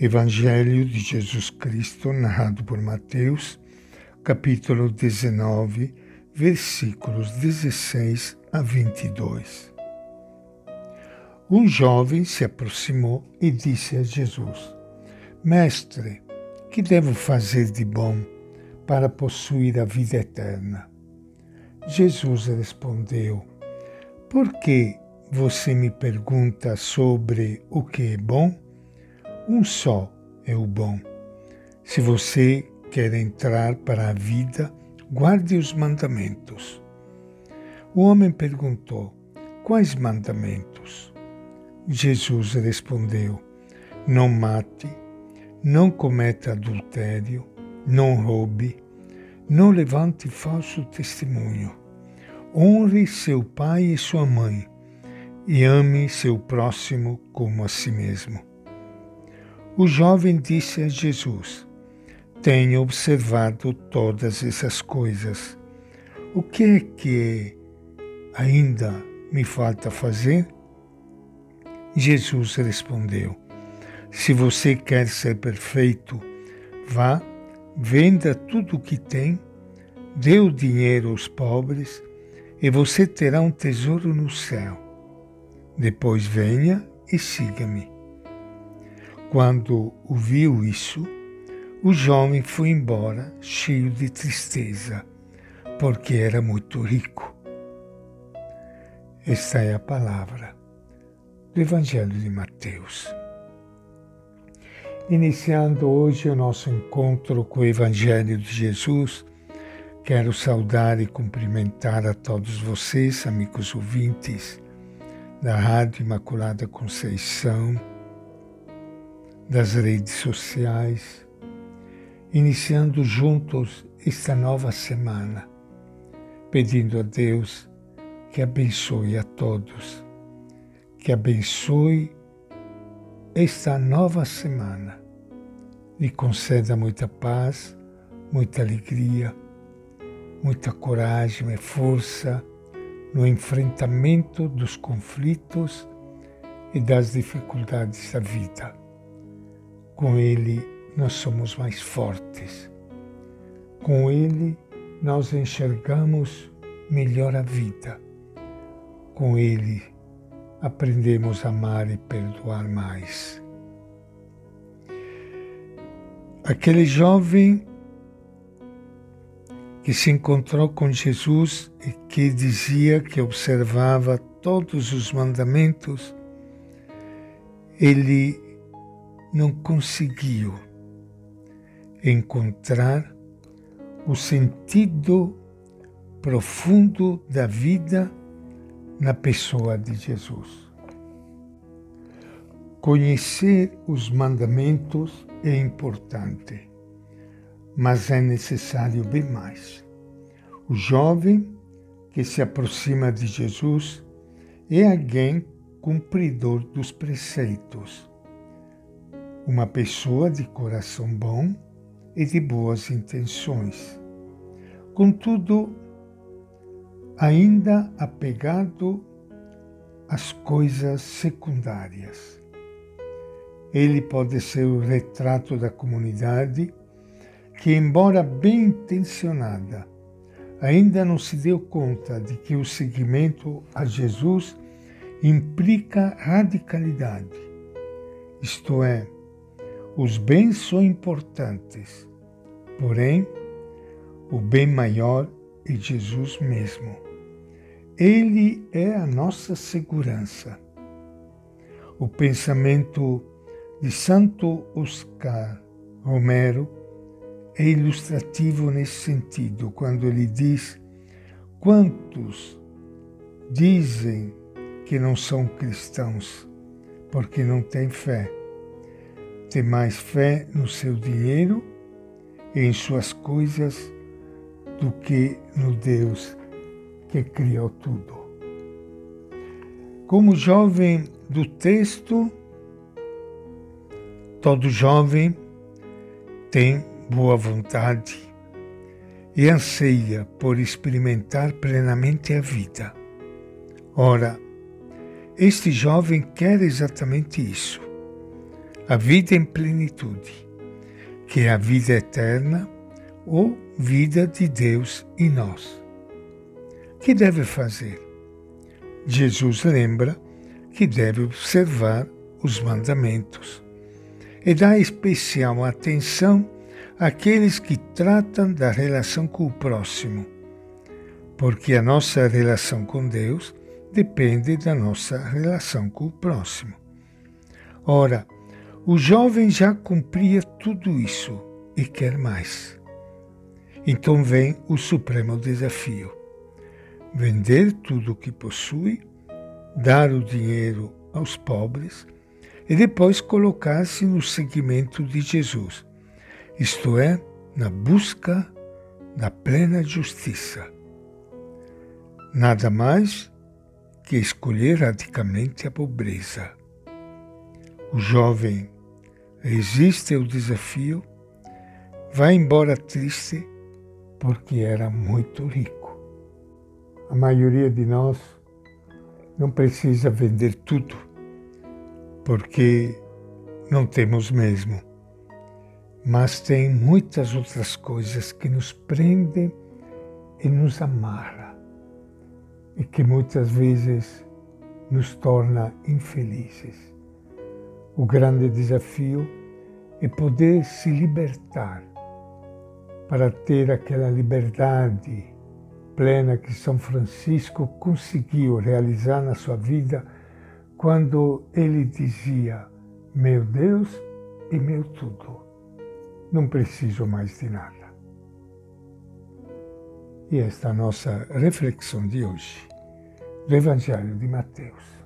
Evangelho de Jesus Cristo, narrado por Mateus, capítulo 19, versículos 16 a 22. Um jovem se aproximou e disse a Jesus: Mestre, que devo fazer de bom para possuir a vida eterna? Jesus respondeu: Por que você me pergunta sobre o que é bom? Um só é o bom. Se você quer entrar para a vida, guarde os mandamentos. O homem perguntou: Quais mandamentos? Jesus respondeu: Não mate, não cometa adultério, não roube, não levante falso testemunho. Honre seu pai e sua mãe e ame seu próximo como a si mesmo. O jovem disse a Jesus: Tenho observado todas essas coisas. O que é que ainda me falta fazer? Jesus respondeu: Se você quer ser perfeito, vá, venda tudo o que tem, dê o dinheiro aos pobres e você terá um tesouro no céu. Depois venha e siga-me. Quando ouviu isso, o jovem foi embora cheio de tristeza, porque era muito rico. Esta é a palavra do Evangelho de Mateus. Iniciando hoje o nosso encontro com o Evangelho de Jesus, quero saudar e cumprimentar a todos vocês, amigos ouvintes da Rádio Imaculada Conceição das redes sociais, iniciando juntos esta nova semana, pedindo a Deus que abençoe a todos, que abençoe esta nova semana, lhe conceda muita paz, muita alegria, muita coragem e força no enfrentamento dos conflitos e das dificuldades da vida com Ele nós somos mais fortes. Com Ele nós enxergamos melhor a vida. Com Ele aprendemos a amar e perdoar mais. Aquele jovem que se encontrou com Jesus e que dizia que observava todos os mandamentos, ele não conseguiu encontrar o sentido profundo da vida na pessoa de Jesus. Conhecer os mandamentos é importante, mas é necessário bem mais. O jovem que se aproxima de Jesus é alguém cumpridor dos preceitos uma pessoa de coração bom e de boas intenções. Contudo, ainda apegado às coisas secundárias. Ele pode ser o retrato da comunidade que, embora bem intencionada, ainda não se deu conta de que o seguimento a Jesus implica radicalidade, isto é, os bens são importantes, porém, o bem maior é Jesus mesmo. Ele é a nossa segurança. O pensamento de Santo Oscar Romero é ilustrativo nesse sentido, quando ele diz: Quantos dizem que não são cristãos porque não têm fé? Ter mais fé no seu dinheiro e em suas coisas do que no Deus que criou tudo. Como jovem do texto, todo jovem tem boa vontade e anseia por experimentar plenamente a vida. Ora, este jovem quer exatamente isso a vida em plenitude, que é a vida eterna ou vida de Deus em nós. Que deve fazer? Jesus lembra que deve observar os mandamentos e dá especial atenção àqueles que tratam da relação com o próximo, porque a nossa relação com Deus depende da nossa relação com o próximo. Ora, o jovem já cumpria tudo isso e quer mais. Então vem o supremo desafio: vender tudo o que possui, dar o dinheiro aos pobres e depois colocar-se no seguimento de Jesus, isto é, na busca da plena justiça. Nada mais que escolher radicalmente a pobreza. O jovem resiste ao desafio, vai embora triste porque era muito rico. A maioria de nós não precisa vender tudo porque não temos mesmo. Mas tem muitas outras coisas que nos prendem e nos amarra e que muitas vezes nos torna infelizes. O grande desafio é poder se libertar para ter aquela liberdade plena que São Francisco conseguiu realizar na sua vida quando ele dizia: Meu Deus e meu tudo, não preciso mais de nada. E esta é a nossa reflexão de hoje do Evangelho de Mateus.